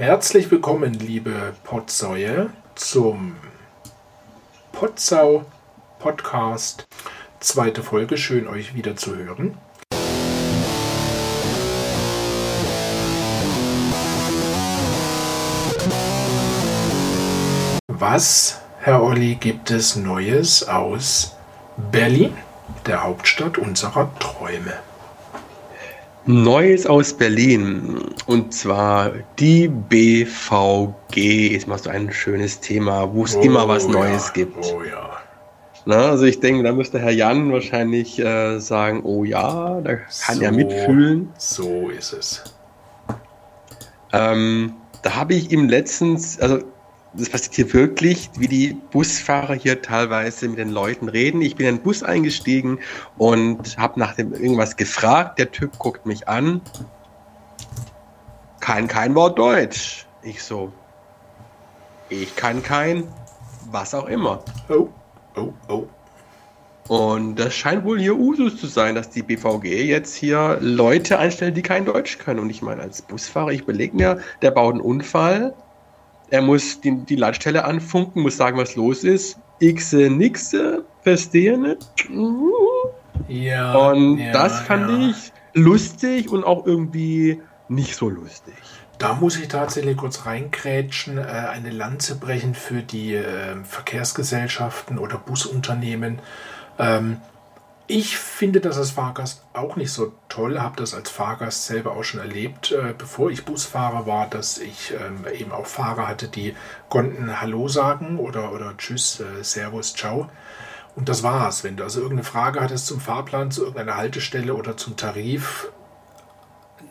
Herzlich willkommen, liebe Potsäue, zum Potsau Podcast. Zweite Folge, schön euch wieder zu hören. Was, Herr Olli, gibt es Neues aus Berlin, der Hauptstadt unserer Träume? Neues aus Berlin und zwar die BVG ist mal so ein schönes Thema, wo es oh, immer was Neues ja. gibt. Oh ja. Na, also ich denke, da müsste Herr Jan wahrscheinlich äh, sagen, oh ja, da kann so, er mitfühlen. So ist es. Ähm, da habe ich ihm letztens, also das passiert hier wirklich, wie die Busfahrer hier teilweise mit den Leuten reden. Ich bin in den Bus eingestiegen und habe nach dem irgendwas gefragt. Der Typ guckt mich an. Kann kein Wort Deutsch. Ich so. Ich kann kein was auch immer. Oh, oh, oh. Und das scheint wohl hier Usus zu sein, dass die BVG jetzt hier Leute einstellt, die kein Deutsch können. Und ich meine, als Busfahrer, ich belege mir, der baut einen Unfall, er muss die, die Leitstelle anfunken, muss sagen, was los ist. Xe nixe, verstehe nicht. Ja. Und ja, das fand ja. ich lustig und auch irgendwie nicht so lustig. Da muss ich tatsächlich kurz reinkrätschen, äh, eine Lanze brechen für die äh, Verkehrsgesellschaften oder Busunternehmen. Ähm, ich finde das als Fahrgast auch nicht so toll, habe das als Fahrgast selber auch schon erlebt, äh, bevor ich Busfahrer war, dass ich ähm, eben auch Fahrer hatte, die konnten Hallo sagen oder, oder Tschüss, äh, Servus, Ciao. Und das war's. Wenn du also irgendeine Frage hattest zum Fahrplan, zu irgendeiner Haltestelle oder zum Tarif,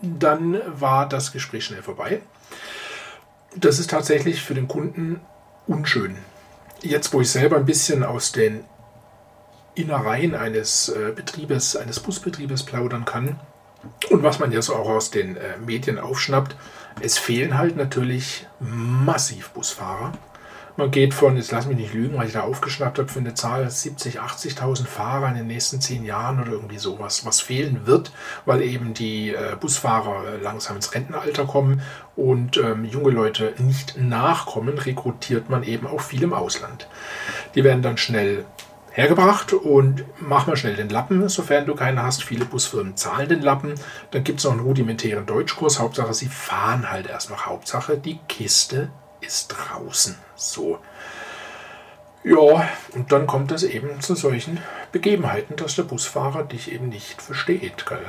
dann war das Gespräch schnell vorbei. Das ist tatsächlich für den Kunden unschön. Jetzt, wo ich selber ein bisschen aus den Innereien eines äh, Betriebes, eines Busbetriebes plaudern kann. Und was man jetzt auch aus den äh, Medien aufschnappt, es fehlen halt natürlich massiv Busfahrer. Man geht von, jetzt lass mich nicht lügen, weil ich da aufgeschnappt habe, für eine Zahl 70, 80.000 Fahrer in den nächsten zehn Jahren oder irgendwie sowas, was fehlen wird, weil eben die äh, Busfahrer langsam ins Rentenalter kommen und ähm, junge Leute nicht nachkommen, rekrutiert man eben auch viel im Ausland. Die werden dann schnell hergebracht und mach mal schnell den Lappen, sofern du keinen hast. Viele Busfirmen zahlen den Lappen. Dann gibt es noch einen rudimentären Deutschkurs. Hauptsache, sie fahren halt erstmal. Hauptsache, die Kiste ist draußen. So. Ja, und dann kommt es eben zu solchen Begebenheiten, dass der Busfahrer dich eben nicht versteht. Gell?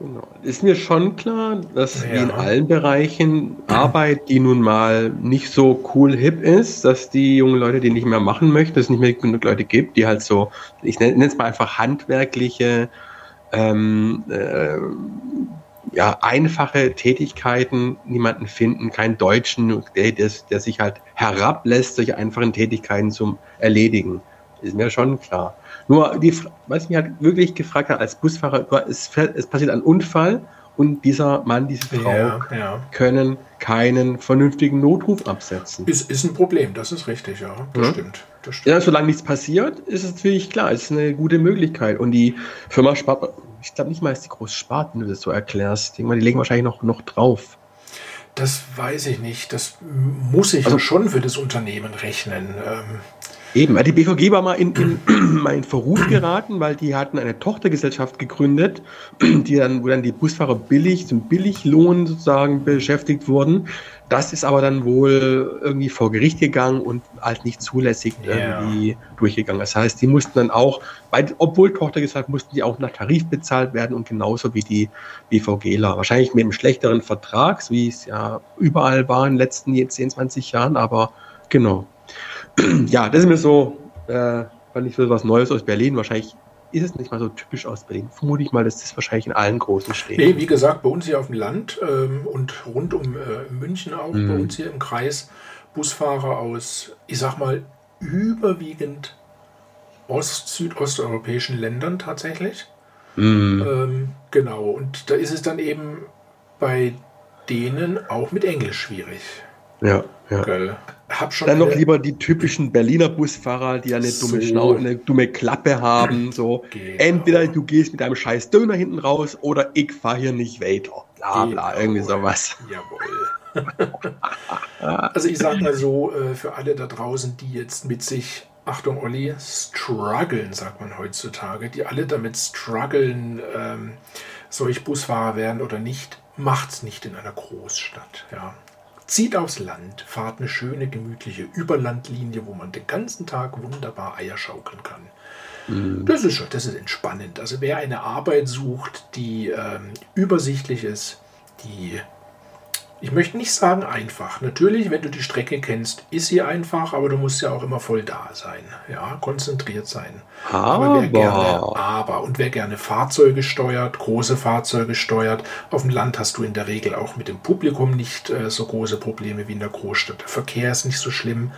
Genau. Ist mir schon klar, dass Ja. wie in allen Bereichen Arbeit, die nun mal nicht so cool hip ist, dass die jungen Leute die nicht mehr machen möchten, dass es nicht mehr genug Leute gibt, die halt so, ich nenne es mal einfach handwerkliche, ähm, äh, ja, einfache Tätigkeiten niemanden finden, keinen Deutschen, der, der, der sich halt herablässt, solche einfachen Tätigkeiten zum Erledigen. Ist mir schon klar. Nur, die, was mich halt wirklich gefragt hat als Busfahrer, nur es, es passiert ein Unfall und dieser Mann, diese Frau Ja, ja. können keinen vernünftigen Notruf absetzen. Ist, ist ein Problem, das ist richtig, ja. Das Ja. stimmt. Das stimmt. Ja, solange nichts passiert, ist es natürlich klar, es ist eine gute Möglichkeit. Und die Firma spart, ich glaube nicht mal, dass die groß spart, wenn du das so erklärst. Ich denke mal, die legen wahrscheinlich noch, noch drauf. Das weiß ich nicht. Das muss ich Also- schon für das Unternehmen rechnen. Ähm, Eben, die BVG war mal in, in, mal in Verruf geraten, weil die hatten eine Tochtergesellschaft gegründet, die dann, wo dann die Busfahrer billig, zum Billiglohn sozusagen beschäftigt wurden. Das ist aber dann wohl irgendwie vor Gericht gegangen und halt nicht zulässig Ja. irgendwie durchgegangen. Das heißt, die mussten dann auch, weil, obwohl Tochtergesellschaft, mussten die auch nach Tarif bezahlt werden und genauso wie die BVGler. Wahrscheinlich mit einem schlechteren Vertrag, so wie es ja überall war in den letzten 10, 20 Jahren, aber genau ja, das ist mir so, äh, fand ich so was Neues aus Berlin. Wahrscheinlich ist es nicht mal so typisch aus Berlin. Vermute ich mal, dass das wahrscheinlich in allen großen Städten. nee, wie gesagt, bei uns hier auf dem Land ähm, und rund um äh, München auch, Mhm. bei uns hier im Kreis, Busfahrer aus, ich sag mal, überwiegend ost-, südosteuropäischen Ländern tatsächlich. Mhm. Ähm, genau, und da ist es dann eben bei denen auch mit Englisch schwierig. Ja, ja. Gell? Hab schon Dann noch lieber die typischen Berliner Busfahrer, die eine dumme So. Schnau eine dumme Klappe haben. So, Genau. entweder du gehst mit deinem scheiß Döner hinten raus oder ich fahr hier nicht weiter. Bla bla, Genau. irgendwie sowas. Jawohl. also ich sage mal so, äh, für alle da draußen, die jetzt mit sich, Achtung Olli, strugglen, sagt man heutzutage, die alle damit strugglen, ähm, soll ich Busfahrer werden oder nicht, macht's nicht in einer Großstadt. Ja. Zieht aufs Land, fahrt eine schöne, gemütliche Überlandlinie, wo man den ganzen Tag wunderbar Eier schaukeln kann. Mhm. Das ist schon, das ist entspannend. Also wer eine Arbeit sucht, die ähm, übersichtlich ist, die ich möchte nicht sagen einfach. Natürlich, wenn du die Strecke kennst, ist sie einfach, aber du musst ja auch immer voll da sein. Ja, konzentriert sein. Aber, aber wer gerne, aber und wer gerne Fahrzeuge steuert, große Fahrzeuge steuert, auf dem Land hast du in der Regel auch mit dem Publikum nicht äh, so große Probleme wie in der Großstadt. Der Verkehr ist nicht so schlimm,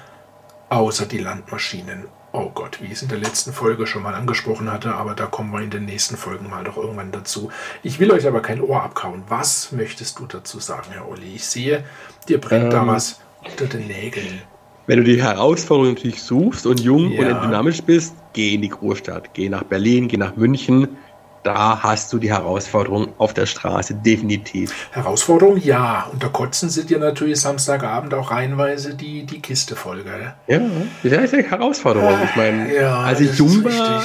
außer die Landmaschinen oh Gott, wie ich es in der letzten Folge schon mal angesprochen hatte, aber da kommen wir in den nächsten Folgen mal doch irgendwann dazu. Ich will euch aber kein Ohr abkauen. Was möchtest du dazu sagen, Herr Olli? Ich sehe, dir brennt ähm, da was unter den Nägeln. Wenn du die Herausforderung natürlich suchst und jung ja. und dynamisch bist, geh in die Großstadt. Geh nach Berlin, geh nach München, da hast du die Herausforderung auf der Straße, definitiv. Herausforderung, ja. Und da kotzen sie dir natürlich Samstagabend auch reihenweise die, die Kiste voll, gell? Ja, das ist eine Herausforderung. Ich meine, ja, als ich jung war,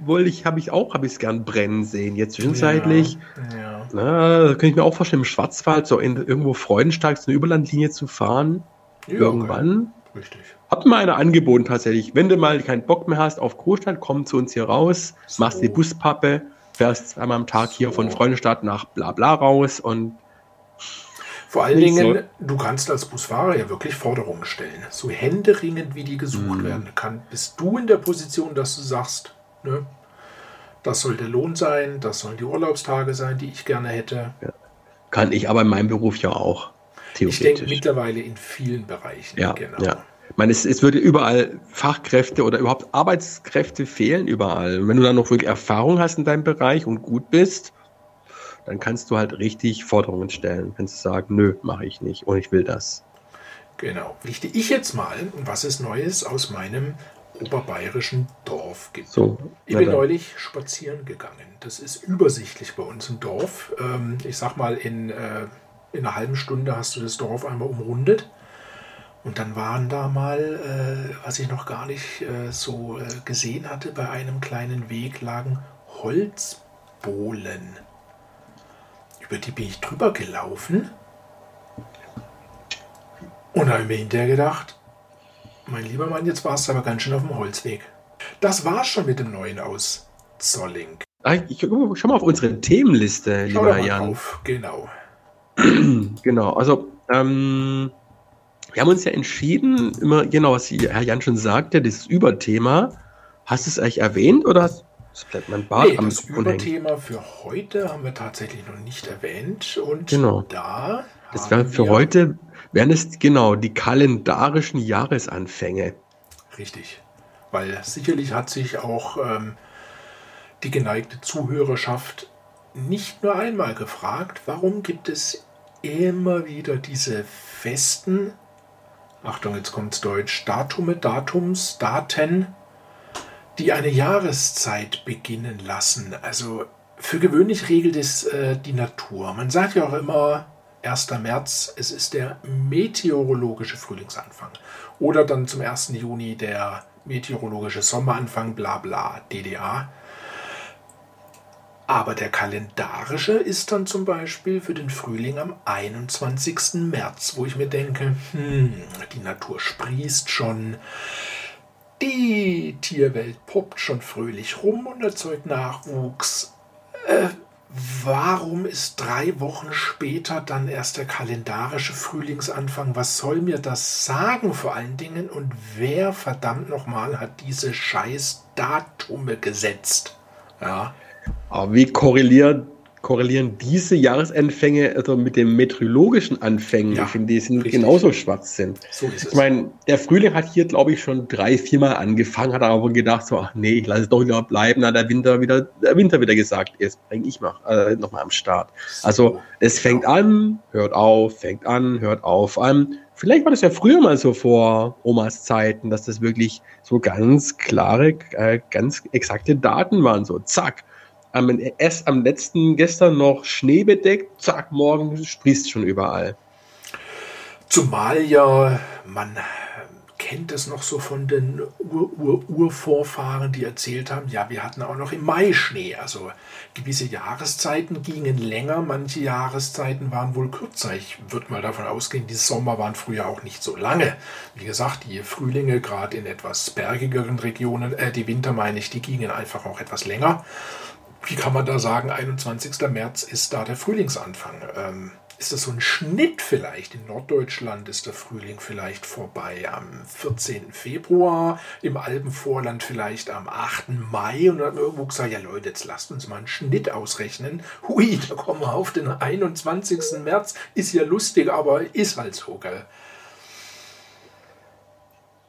wollte ich, habe ich auch, habe ich es gern brennen sehen. Jetzt zwischenzeitlich, ja, ja. Na, könnte ich mir auch vorstellen, im Schwarzwald so in, irgendwo Freudenstadt so eine Überlandlinie zu fahren. Ja, irgendwann. Okay. Richtig. Hat mir einer angeboten tatsächlich. Wenn du mal keinen Bock mehr hast auf Großstadt, komm zu uns hier raus, so. machst die Buspappe, fährst einmal am Tag so. hier von Freundestadt nach bla bla raus und vor allen Dingen, so. du kannst als Busfahrer ja wirklich Forderungen stellen. So händeringend, wie die gesucht mhm. werden kann. Bist du in der Position, dass du sagst, ne, das soll der Lohn sein, das sollen die Urlaubstage sein, die ich gerne hätte. Ja. Kann ich aber in meinem Beruf ja auch. Ich denke mittlerweile in vielen Bereichen. Ja, genau. Ja. Ich meine, es, es würde überall Fachkräfte oder überhaupt Arbeitskräfte fehlen überall. Und wenn du dann noch wirklich Erfahrung hast in deinem Bereich und gut bist, dann kannst du halt richtig Forderungen stellen. Kannst du sagen, nö, mache ich nicht und ich will das. Genau. Richte ich jetzt mal, was es Neues aus meinem oberbayerischen Dorf gibt. So, ich bin neulich spazieren gegangen. Das ist übersichtlich bei uns im Dorf. Ähm, ich sag mal, in, äh, in einer halben Stunde hast du das Dorf einmal umrundet. Und dann waren da mal, äh, was ich noch gar nicht äh, so äh, gesehen hatte, bei einem kleinen Weg lagen Holzbohlen. Über die bin ich drüber gelaufen. Und habe mir hinterher gedacht, mein lieber Mann, jetzt warst du aber ganz schön auf dem Holzweg. Das war's schon mit dem neuen aus Zolling. Ich, schau mal auf unsere Themenliste, schau lieber Jan. Auf. Genau. genau, also ähm, wir haben uns ja entschieden, immer genau, was Herr Jan schon sagte, das Überthema. Hast du es eigentlich erwähnt oder hast das bleibt mein Bart nee, am Das Überthema für heute haben wir tatsächlich noch nicht erwähnt. Und genau. da. Das wäre für heute wären es genau die kalendarischen Jahresanfänge. Richtig. Weil sicherlich hat sich auch ähm, die geneigte Zuhörerschaft nicht nur einmal gefragt, warum gibt es immer wieder diese festen Achtung, jetzt kommt's Deutsch, Datume, Datums, Daten, die eine Jahreszeit beginnen lassen. Also für gewöhnlich regelt es äh, die Natur. Man sagt ja auch immer 1. März, es ist der meteorologische Frühlingsanfang. Oder dann zum 1. Juni der meteorologische Sommeranfang, bla bla, DDA. Aber der kalendarische ist dann zum Beispiel für den Frühling am 21. März, wo ich mir denke, hm, die Natur sprießt schon, die Tierwelt poppt schon fröhlich rum und erzeugt Nachwuchs. Äh, warum ist drei Wochen später dann erst der kalendarische Frühlingsanfang? Was soll mir das sagen vor allen Dingen? Und wer verdammt nochmal hat diese scheiß Datume gesetzt? Ja. Aber wie korreliert, korrelieren diese Jahresendfänge also mit den meteorologischen Anfängen? Ja, die sind genauso Schwachsinn. So ist ich meine, der Frühling hat hier, glaube ich, schon drei, viermal angefangen, hat aber gedacht, so, ach nee, ich lasse es doch wieder bleiben, da der Winter wieder, der Winter wieder gesagt, jetzt bringe ich mal, äh, nochmal am Start. So, also, es fängt an, hört auf, fängt an, hört auf an. Vielleicht war das ja früher mal so vor Omas Zeiten, dass das wirklich so ganz klare, äh, ganz exakte Daten waren, so zack am, erst am letzten, gestern noch Schnee bedeckt, zack, morgen sprießt schon überall. Zumal ja man kennt es noch so von den Ur-Ur-Urvorfahren, die erzählt haben, ja, wir hatten auch noch im Mai Schnee. Also gewisse Jahreszeiten gingen länger, manche Jahreszeiten waren wohl kürzer. Ich würde mal davon ausgehen, die Sommer waren früher auch nicht so lange. Wie gesagt, die Frühlinge, gerade in etwas bergigeren Regionen, äh, die Winter meine ich, die gingen einfach auch etwas länger. Wie kann man da sagen, 21. März ist da der Frühlingsanfang? Ähm, ist das so ein Schnitt vielleicht? In Norddeutschland ist der Frühling vielleicht vorbei am 14. Februar, im Alpenvorland vielleicht am 8. Mai und dann irgendwo gesagt, ja Leute, jetzt lasst uns mal einen Schnitt ausrechnen. Hui, da kommen wir auf den 21. März. Ist ja lustig, aber ist halt so, gell?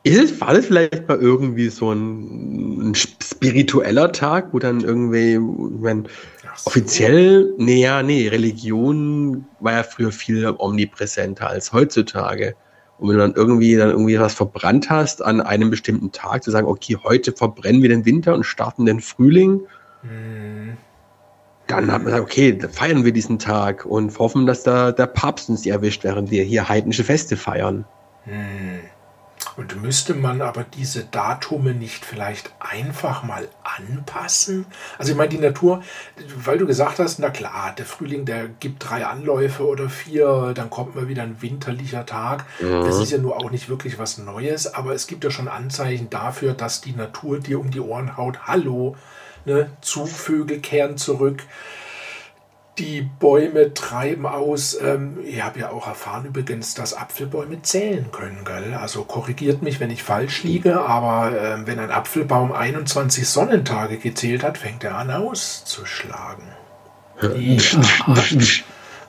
Ist es, war das vielleicht mal irgendwie so ein, ein spiritueller Tag, wo dann irgendwie, ich meine, so. offiziell, nee, ja, nee, Religion war ja früher viel omnipräsenter als heutzutage. Und wenn du dann irgendwie dann irgendwie was verbrannt hast an einem bestimmten Tag, zu sagen, okay, heute verbrennen wir den Winter und starten den Frühling, hm. dann hat man gesagt, okay, dann feiern wir diesen Tag und hoffen, dass da der Papst uns erwischt, während wir hier heidnische Feste feiern. Hm. Und müsste man aber diese Datume nicht vielleicht einfach mal anpassen? Also ich meine, die Natur, weil du gesagt hast, na klar, der Frühling, der gibt drei Anläufe oder vier, dann kommt mal wieder ein winterlicher Tag. Mhm. Das ist ja nur auch nicht wirklich was Neues, aber es gibt ja schon Anzeichen dafür, dass die Natur dir um die Ohren haut. Hallo, ne? Zugvögel kehren zurück die Bäume treiben aus. Ähm, ich habe ja auch erfahren übrigens, dass Apfelbäume zählen können. Gell? Also korrigiert mich, wenn ich falsch liege, aber äh, wenn ein Apfelbaum 21 Sonnentage gezählt hat, fängt er an auszuschlagen. Ja.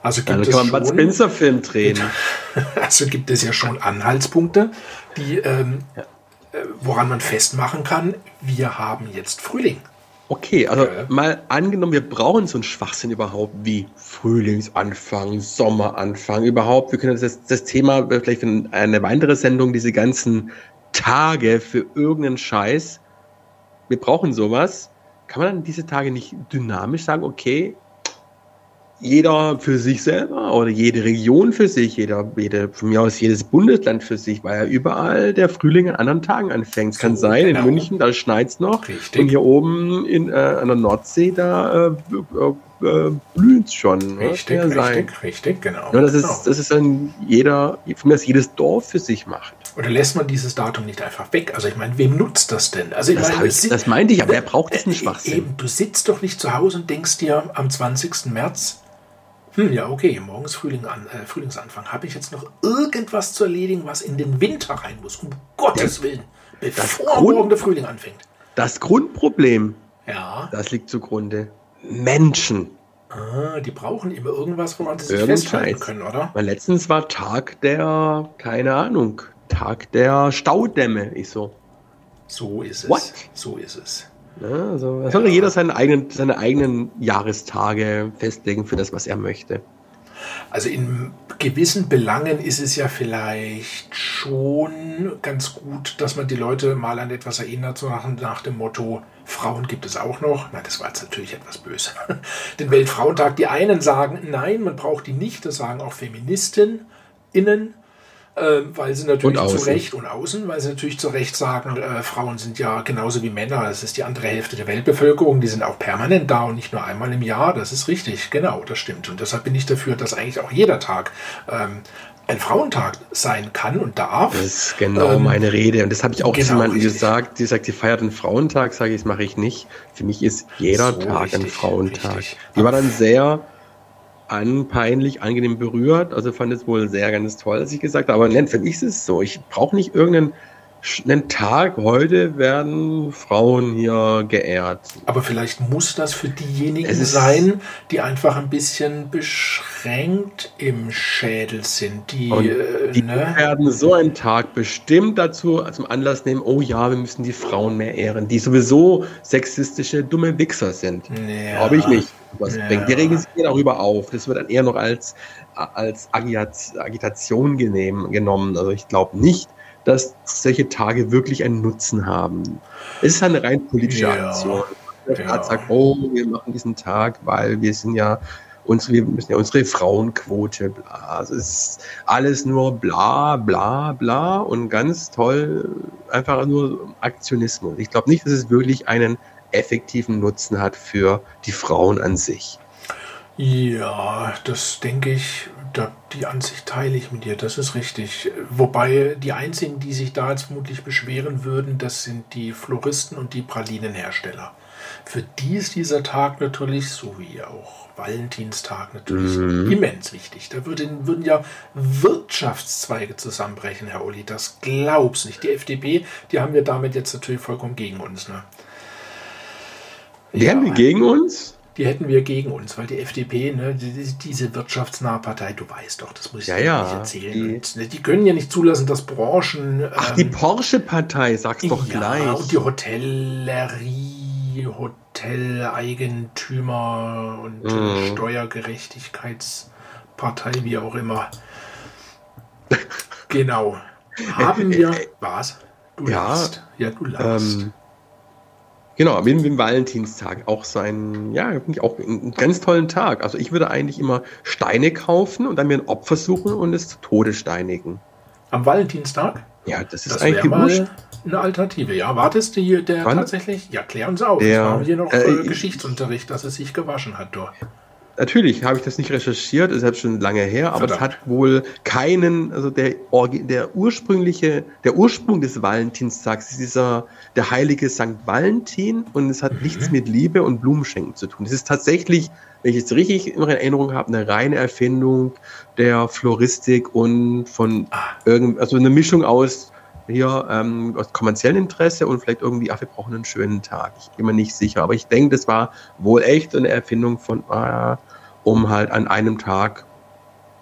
Also gibt Dann kann man Bud Spencer Film drehen. Also gibt es ja schon Anhaltspunkte, die, ähm, ja. Äh, woran man festmachen kann, wir haben jetzt Frühling. Okay, also okay. mal angenommen, wir brauchen so einen Schwachsinn überhaupt wie Frühlingsanfang, Sommeranfang überhaupt. Wir können das, das Thema vielleicht in eine weitere Sendung, diese ganzen Tage für irgendeinen Scheiß. Wir brauchen sowas. Kann man dann diese Tage nicht dynamisch sagen, okay, jeder für sich selber oder jede Region für sich, jeder, jede, von mir aus jedes Bundesland für sich, weil ja überall der Frühling an anderen Tagen anfängt. Es kann sein, genau. in München, da schneit's noch. Richtig. Und hier oben in, äh, an der Nordsee, da äh, äh, blüht's schon. Richtig, richtig, sein. richtig, genau. Ja, das, ist, genau. das ist dann jeder, von mir aus jedes Dorf für sich macht. Oder lässt man dieses Datum nicht einfach weg? Also ich meine, wem nutzt das denn? Also ich das, meine, ich, das meinte ich, aber wer braucht das nicht Schwachsinn? Eben, du sitzt doch nicht zu Hause und denkst dir am 20. März, hm, ja, okay, morgens Frühling an, äh, Frühlingsanfang. Habe ich jetzt noch irgendwas zu erledigen, was in den Winter rein muss? Um Gottes Willen, bevor morgen der Frühling anfängt. Das Grundproblem, ja. das liegt zugrunde. Menschen. Ah, die brauchen immer irgendwas, woran sie sich Irgend festhalten können, oder? Weil letztens war Tag der, keine Ahnung, Tag der Staudämme. Ich so. So ist es. What? So ist es. Ja, also ja. soll jeder seine eigenen, seine eigenen Jahrestage festlegen für das, was er möchte. Also in gewissen Belangen ist es ja vielleicht schon ganz gut, dass man die Leute mal an etwas erinnert, so nach, nach dem Motto, Frauen gibt es auch noch. Na, das war jetzt natürlich etwas böse. Den Weltfrauentag, die einen sagen, nein, man braucht die nicht, das sagen auch Feministinnen. Äh, weil sie natürlich zu Recht und außen, weil sie natürlich zu Recht sagen, äh, Frauen sind ja genauso wie Männer, das ist die andere Hälfte der Weltbevölkerung, die sind auch permanent da und nicht nur einmal im Jahr, das ist richtig, genau, das stimmt. Und deshalb bin ich dafür, dass eigentlich auch jeder Tag ähm, ein Frauentag sein kann und darf. Das ist genau ähm, meine Rede. Und das habe ich auch genau, jemandem gesagt, die sagt, sie feiert einen Frauentag, sage ich, das mache ich nicht. Für mich ist jeder so Tag richtig, ein Frauentag. Richtig. Die war dann sehr an, peinlich, angenehm berührt. Also fand es wohl sehr ganz toll, als ich gesagt habe. Aber nein, für mich ist es so. Ich brauche nicht irgendeinen einen Tag. Heute werden Frauen hier geehrt. Aber vielleicht muss das für diejenigen sein, die einfach ein bisschen beschränkt im Schädel sind. Die, äh, die ne? werden so einen Tag bestimmt dazu zum Anlass nehmen, oh ja, wir müssen die Frauen mehr ehren, die sowieso sexistische, dumme Wichser sind. Ja. Glaube ich nicht was ja. bringt. Die regen sich darüber auf. Das wird dann eher noch als, als Agitation genehm, genommen. Also ich glaube nicht, dass solche Tage wirklich einen Nutzen haben. Es ist eine rein politische ja. Aktion. Der ja. sagt, oh, wir machen diesen Tag, weil wir sind ja unsere, wir müssen ja unsere Frauenquote, bla. Es ist alles nur bla, bla, bla und ganz toll, einfach nur Aktionismus. Ich glaube nicht, dass es wirklich einen effektiven Nutzen hat für die Frauen an sich. Ja, das denke ich, da, die Ansicht teile ich mit dir, das ist richtig. Wobei die einzigen, die sich da jetzt vermutlich beschweren würden, das sind die Floristen und die Pralinenhersteller. Für die ist dieser Tag natürlich, so wie auch Valentinstag, natürlich mhm. immens wichtig. Da würden, würden ja Wirtschaftszweige zusammenbrechen, Herr Uli. Das glaubst nicht. Die FDP, die haben wir damit jetzt natürlich vollkommen gegen uns. Ne? Die ja, haben wir gegen uns? Die hätten wir gegen uns, weil die FDP, ne, die, diese wirtschaftsnahe Partei, du weißt doch, das muss ich ja, dir ja, nicht erzählen. Die, und, ne, die, können ja nicht zulassen, dass Branchen. Ach, ähm, die Porsche-Partei, sag's doch ja, gleich. Und die Hotellerie, Hoteleigentümer und mhm. Steuergerechtigkeitspartei, wie auch immer. genau. Haben wir. Was? Du ja, lachst. Ja, du lachst. Ähm, Genau, mit dem Valentinstag auch so ein, ja, finde ich auch einen ganz tollen Tag. Also ich würde eigentlich immer Steine kaufen und dann mir ein Opfer suchen und es zu Tode steinigen. Am Valentinstag? Ja, das ist das eigentlich mal eine Alternative. Ja, wartest du hier der Wann? tatsächlich? Ja, klär uns auf. Der, das war hier noch äh, äh Geschichtsunterricht, dass es sich gewaschen hat, du. Natürlich habe ich das nicht recherchiert, ist halt schon lange her, aber es hat wohl keinen, also der, der ursprüngliche, der Ursprung des Valentinstags ist dieser, der heilige St. Valentin und es hat mhm. nichts mit Liebe und Blumenschenken zu tun. Es ist tatsächlich, wenn ich es richtig in Erinnerung habe, eine reine Erfindung der Floristik und von ah. irgend, also eine Mischung aus hier ähm, aus kommerziellem Interesse und vielleicht irgendwie, ach, wir brauchen einen schönen Tag. Ich bin mir nicht sicher, aber ich denke, das war wohl echt eine Erfindung von, ah, um halt an einem Tag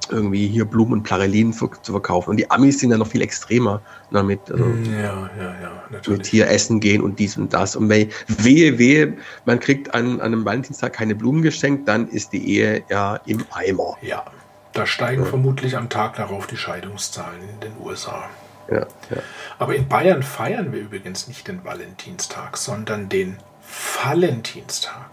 irgendwie hier Blumen und Plarelinen zu verkaufen. Und die Amis sind dann noch viel extremer damit. Also mm, ja, ja, ja, natürlich. Mit hier essen gehen und dies und das. Und wehe, wehe, man kriegt an, an einem Valentinstag keine Blumen geschenkt, dann ist die Ehe ja im Eimer. Ja, da steigen ja. vermutlich am Tag darauf die Scheidungszahlen in den USA. Ja, ja. Aber in Bayern feiern wir übrigens nicht den Valentinstag, sondern den Valentinstag.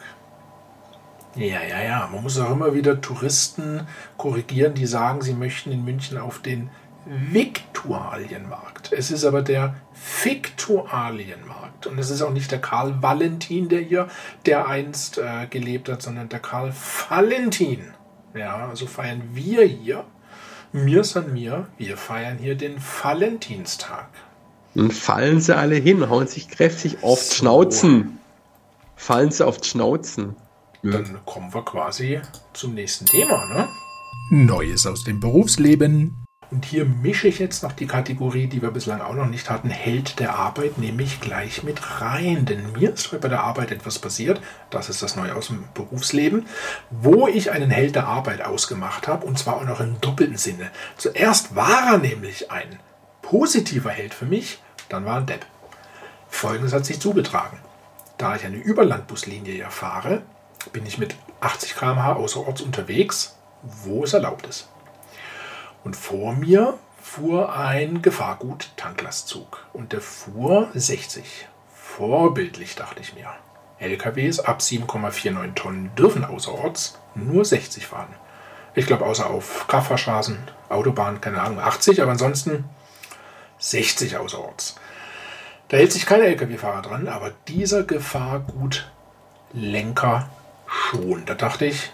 Ja, ja, ja. Man muss auch immer wieder Touristen korrigieren, die sagen, sie möchten in München auf den Viktualienmarkt. Es ist aber der Fiktualienmarkt. Und es ist auch nicht der Karl Valentin, der hier, der einst äh, gelebt hat, sondern der Karl Valentin. Ja, also feiern wir hier mir san mir, wir feiern hier den Valentinstag. Dann fallen sie alle hin, hauen sich kräftig auf so. Schnauzen. Fallen sie auf die Schnauzen. Ja. Dann kommen wir quasi zum nächsten Thema, ne? Neues aus dem Berufsleben. Und hier mische ich jetzt noch die Kategorie, die wir bislang auch noch nicht hatten, Held der Arbeit, nehme ich gleich mit rein. Denn mir ist bei der Arbeit etwas passiert, das ist das Neue aus dem Berufsleben, wo ich einen Held der Arbeit ausgemacht habe, und zwar auch noch im doppelten Sinne. Zuerst war er nämlich ein positiver Held für mich, dann war er ein Depp. Folgendes hat sich zugetragen. Da ich eine Überlandbuslinie ja fahre, bin ich mit 80 km/h außerorts unterwegs, wo es erlaubt ist. Und vor mir fuhr ein Gefahrgut-Tanklastzug und der fuhr 60. Vorbildlich, dachte ich mir. LKWs ab 7,49 Tonnen dürfen außerorts nur 60 fahren. Ich glaube, außer auf Kraftfahrstraßen, Autobahn, keine Ahnung, 80, aber ansonsten 60 außerorts. Da hält sich kein LKW-Fahrer dran, aber dieser Gefahrgutlenker schon. Da dachte ich,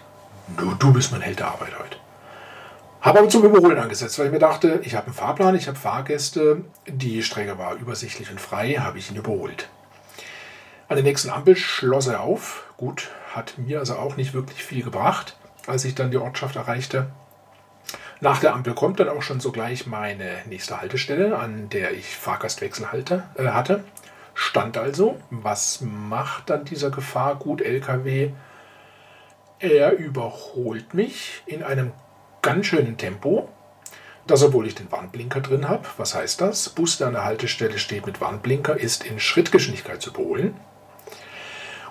du, du bist mein Held der Arbeit heute. Habe aber zum Überholen angesetzt, weil ich mir dachte, ich habe einen Fahrplan, ich habe Fahrgäste, die Strecke war übersichtlich und frei, habe ich ihn überholt. An der nächsten Ampel schloss er auf. Gut, hat mir also auch nicht wirklich viel gebracht, als ich dann die Ortschaft erreichte. Nach der Ampel kommt dann auch schon sogleich meine nächste Haltestelle, an der ich Fahrgastwechsel halte, äh, hatte. Stand also, was macht dann dieser Gefahrgut-LKW? Er überholt mich in einem ganz schönen Tempo. Das, obwohl ich den Warnblinker drin habe. Was heißt das? Bus, der an der Haltestelle steht mit Warnblinker, ist in Schrittgeschwindigkeit zu überholen.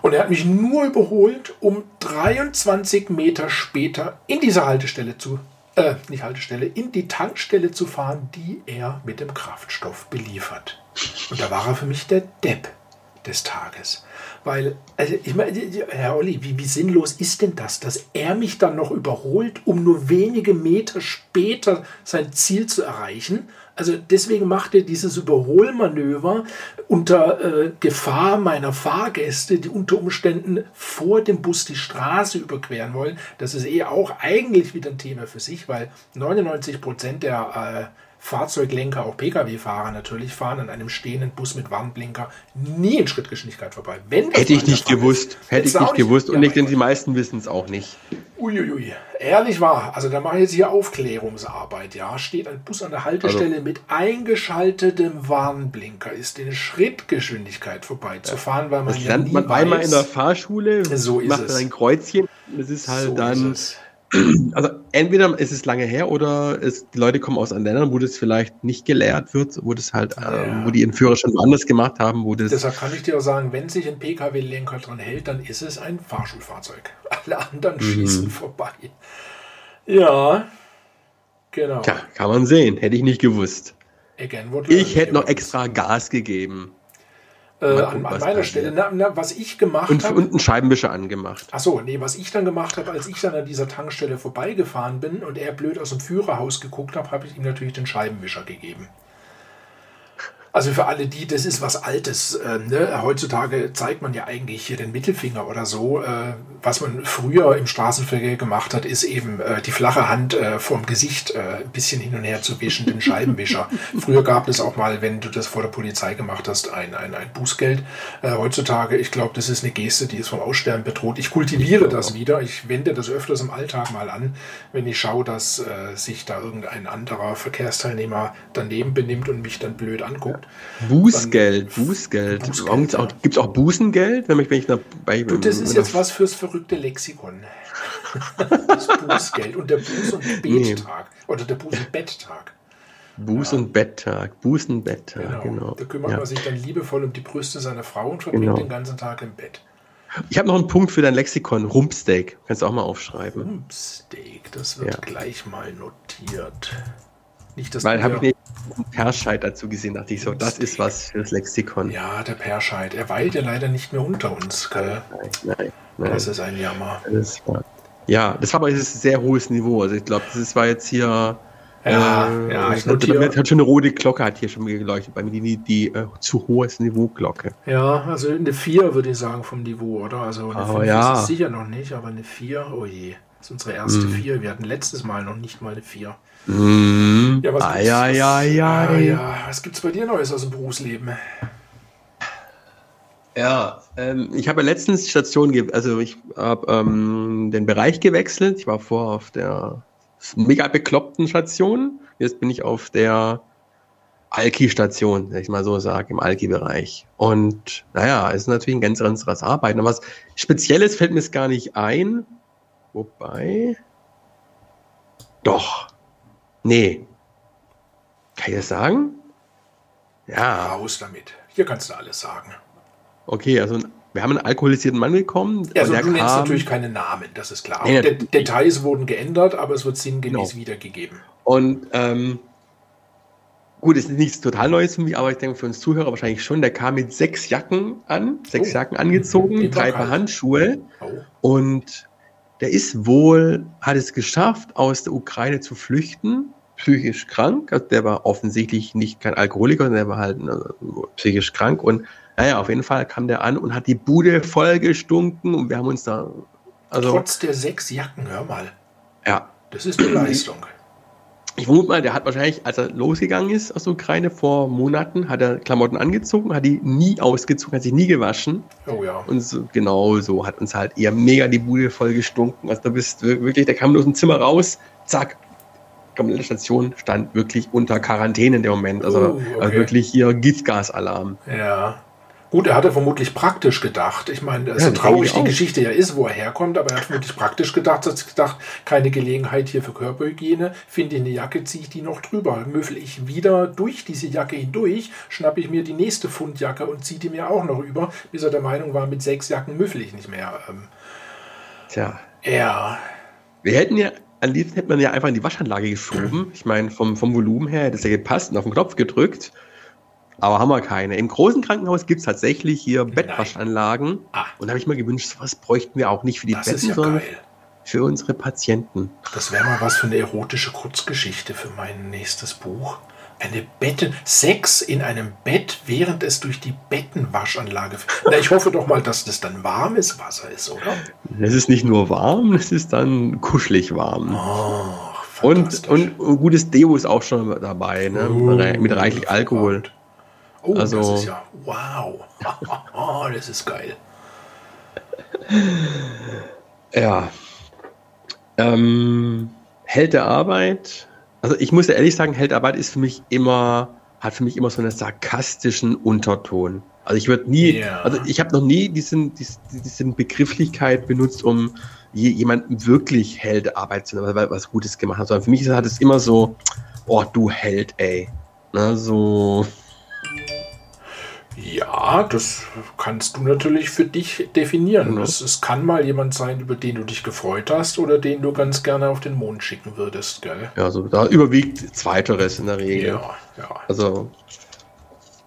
Und er hat mich nur überholt, um 23 Meter später in diese Haltestelle zu, äh, nicht Haltestelle, in die Tankstelle zu fahren, die er mit dem Kraftstoff beliefert. Und da war er für mich der Depp. Des Tages. Weil, also ich meine, Herr Olli, wie, wie sinnlos ist denn das, dass er mich dann noch überholt, um nur wenige Meter später sein Ziel zu erreichen? Also deswegen macht er dieses Überholmanöver unter äh, Gefahr meiner Fahrgäste, die unter Umständen vor dem Bus die Straße überqueren wollen. Das ist eh auch eigentlich wieder ein Thema für sich, weil 99 Prozent der äh, Fahrzeuglenker, auch Pkw-Fahrer natürlich, fahren an einem stehenden Bus mit Warnblinker nie in Schrittgeschwindigkeit vorbei. Hätte ich nicht gewusst. Hätte ich nicht gewusst. Und ich denke, die meisten wissen es auch nicht. Uiuiui. Ehrlich wahr. Also da mache ich jetzt hier Aufklärungsarbeit. Ja, steht ein Bus an der Haltestelle also. mit eingeschaltetem Warnblinker, ist in Schrittgeschwindigkeit vorbeizufahren, weil man das ja lernt man weiß, einmal in der Fahrschule, so ist macht es. ein Kreuzchen. Das ist halt so dann... Ist also entweder ist es lange her oder es, die Leute kommen aus Ländern, wo das vielleicht nicht gelehrt wird, wo das halt, ja. äh, wo die Entführer schon woanders gemacht haben, wo das. Deshalb kann ich dir auch sagen, wenn sich ein Pkw-Lenker dran hält, dann ist es ein Fahrschulfahrzeug. Alle anderen mhm. schießen vorbei. Ja, genau. Tja, kann man sehen. Hätte ich nicht gewusst. ich hätte noch extra Gas gegeben. Äh, an, an meiner Stelle, na, na, was ich gemacht habe. Und einen Scheibenwischer angemacht. Achso, nee, was ich dann gemacht habe, als ich dann an dieser Tankstelle vorbeigefahren bin und er blöd aus dem Führerhaus geguckt hat, habe ich ihm natürlich den Scheibenwischer gegeben. Also für alle die, das ist was Altes. Äh, ne? Heutzutage zeigt man ja eigentlich hier den Mittelfinger oder so. Äh, was man früher im Straßenverkehr gemacht hat, ist eben äh, die flache Hand äh, vorm Gesicht äh, ein bisschen hin und her zu wischen, den Scheibenwischer. früher gab es auch mal, wenn du das vor der Polizei gemacht hast, ein, ein, ein Bußgeld. Äh, heutzutage, ich glaube, das ist eine Geste, die ist vom Aussterben bedroht. Ich kultiviere das wieder. Ich wende das öfters im Alltag mal an, wenn ich schaue, dass sich da irgendein anderer Verkehrsteilnehmer daneben benimmt und mich dann blöd anguckt. Bußgeld, Bußgeld. Bußgeld Gibt es auch Bußengeld? Wenn ich, wenn ich bei, du, das ist jetzt was fürs verrückte Lexikon. das Bußgeld und der Buß- und Bettag. Nee. Oder der Buß- und Betttag. Buß- ja. und Betttag. Buß- und Betttag, genau. genau. Da kümmert ja. man sich dann liebevoll um die Brüste seiner Frau und verbringt genau. den ganzen Tag im Bett. Ich habe noch einen Punkt für dein Lexikon. Rumpsteak. Kannst du auch mal aufschreiben. Rumpsteak, das wird ja. gleich mal notiert. Nicht, dass Weil habe ich einen Perscheid dazu gesehen, dachte ich so, das ist was fürs Lexikon. Ja, der Perscheid. Er weilt ja leider nicht mehr unter uns, gell? Nein, nein, nein. Das ist ein Jammer. Das war, ja, das war aber ein sehr hohes Niveau. Also ich glaube, das war jetzt hier. Ja, äh, ja, ich hat, hat, hat schon eine rote Glocke hat hier schon geleuchtet, bei mir die, die, äh, zu hohes Niveau-Glocke. Ja, also eine 4 würde ich sagen vom Niveau, oder? Also eine 5 ja. ist es sicher noch nicht, aber eine 4, oh je. Das ist unsere erste 4. Mhm. Wir hatten letztes Mal noch nicht mal eine 4. Mhm. Ja, was ah, ja, ja, ja, ah, ja. Was gibt's bei dir Neues aus dem Berufsleben? Ja, ähm, ich habe ja letztens Station, also ich habe ähm, den Bereich gewechselt. Ich war vor auf der mega bekloppten Station. Jetzt bin ich auf der Alki-Station, wenn ich mal so sage, im Alki-Bereich. Und naja, es ist natürlich ein ganz anderes Arbeiten. Aber was Spezielles fällt mir jetzt gar nicht ein. Wobei. Doch. Nee. Kann ich das sagen? Ja. Raus damit. Hier kannst du alles sagen. Okay, also wir haben einen alkoholisierten Mann bekommen. Also du nennst natürlich keine Namen, das ist klar. Nee, De Details wurden geändert, aber es wird sinngemäß genau. wiedergegeben. Und ähm, gut, es ist nichts total Neues für mich, aber ich denke für uns Zuhörer wahrscheinlich schon. Der kam mit sechs Jacken an, sechs oh. Jacken angezogen, drei Paar Handschuhe oh. und der ist wohl, hat es geschafft, aus der Ukraine zu flüchten psychisch krank. Also der war offensichtlich nicht kein Alkoholiker, der war halt also, psychisch krank. Und naja, auf jeden Fall kam der an und hat die Bude voll gestunken und wir haben uns da. Also, Trotz der sechs Jacken, hör mal. Ja. Das ist eine Leistung. Ich vermute mal, der hat wahrscheinlich, als er losgegangen ist aus der Ukraine vor Monaten, hat er Klamotten angezogen, hat die nie ausgezogen, hat sich nie gewaschen. Oh ja. Und so, genau so hat uns halt eher mega die Bude voll gestunken. Also da bist wirklich, der kam aus dem Zimmer raus, zack, komplette Station stand wirklich unter Quarantäne in dem Moment. Also, uh, okay. also wirklich hier Giftgasalarm. Ja. Gut, er hatte vermutlich praktisch gedacht. Ich meine, ja, so traurig die Geschichte ja ist, wo er herkommt, aber er hat vermutlich praktisch gedacht, hat gedacht, keine Gelegenheit hier für Körperhygiene, finde ich eine Jacke, ziehe ich die noch drüber. Müffel ich wieder durch diese Jacke hindurch, schnappe ich mir die nächste Fundjacke und ziehe die mir auch noch über, bis er der Meinung war, mit sechs Jacken müffel ich nicht mehr. Ähm, Tja. Ja. Wir hätten ja am liebsten hätte man ja einfach in die Waschanlage geschoben. Ich meine, vom, vom Volumen her hätte es ja gepasst und auf den Knopf gedrückt. Aber haben wir keine. Im großen Krankenhaus gibt es tatsächlich hier Bettwaschanlagen. Ah. Und da habe ich mal gewünscht, sowas bräuchten wir auch nicht für die Das Betten, ja sondern geil. für unsere Patienten. Das wäre mal was für eine erotische Kurzgeschichte für mein nächstes Buch. Eine Bette, Sex in einem Bett, während es durch die Bettenwaschanlage. Na, ich hoffe doch mal, dass das dann warmes Wasser ist, oder? Es ist nicht nur warm, es ist dann kuschelig warm. Oh, und, und ein gutes Deo ist auch schon dabei, ne? Oh, mit reichlich Alkohol. Oh, Also- das ist ja wow. Oh, das ist geil. Ja. Ähm, Held der Arbeit. Also ich muss ja ehrlich sagen, Held der Arbeit ist für mich immer, hat für mich immer so einen sarkastischen Unterton. Also ich würde nie, Ja. also ich habe noch nie diesen, diesen, diesen Begrifflichkeit benutzt, um je, jemanden wirklich Held der Arbeit zu nennen, weil er was Gutes gemacht hat. Sondern für mich hat es immer so, oh du Held, ey. Ne, so, Ja, das kannst du natürlich für dich definieren. Ja. Es, es kann mal jemand sein, über den du dich gefreut hast oder den du ganz gerne auf den Mond schicken würdest, gell? ja, so da überwiegt Zweiteres in der Regel. Ja, ja. Also,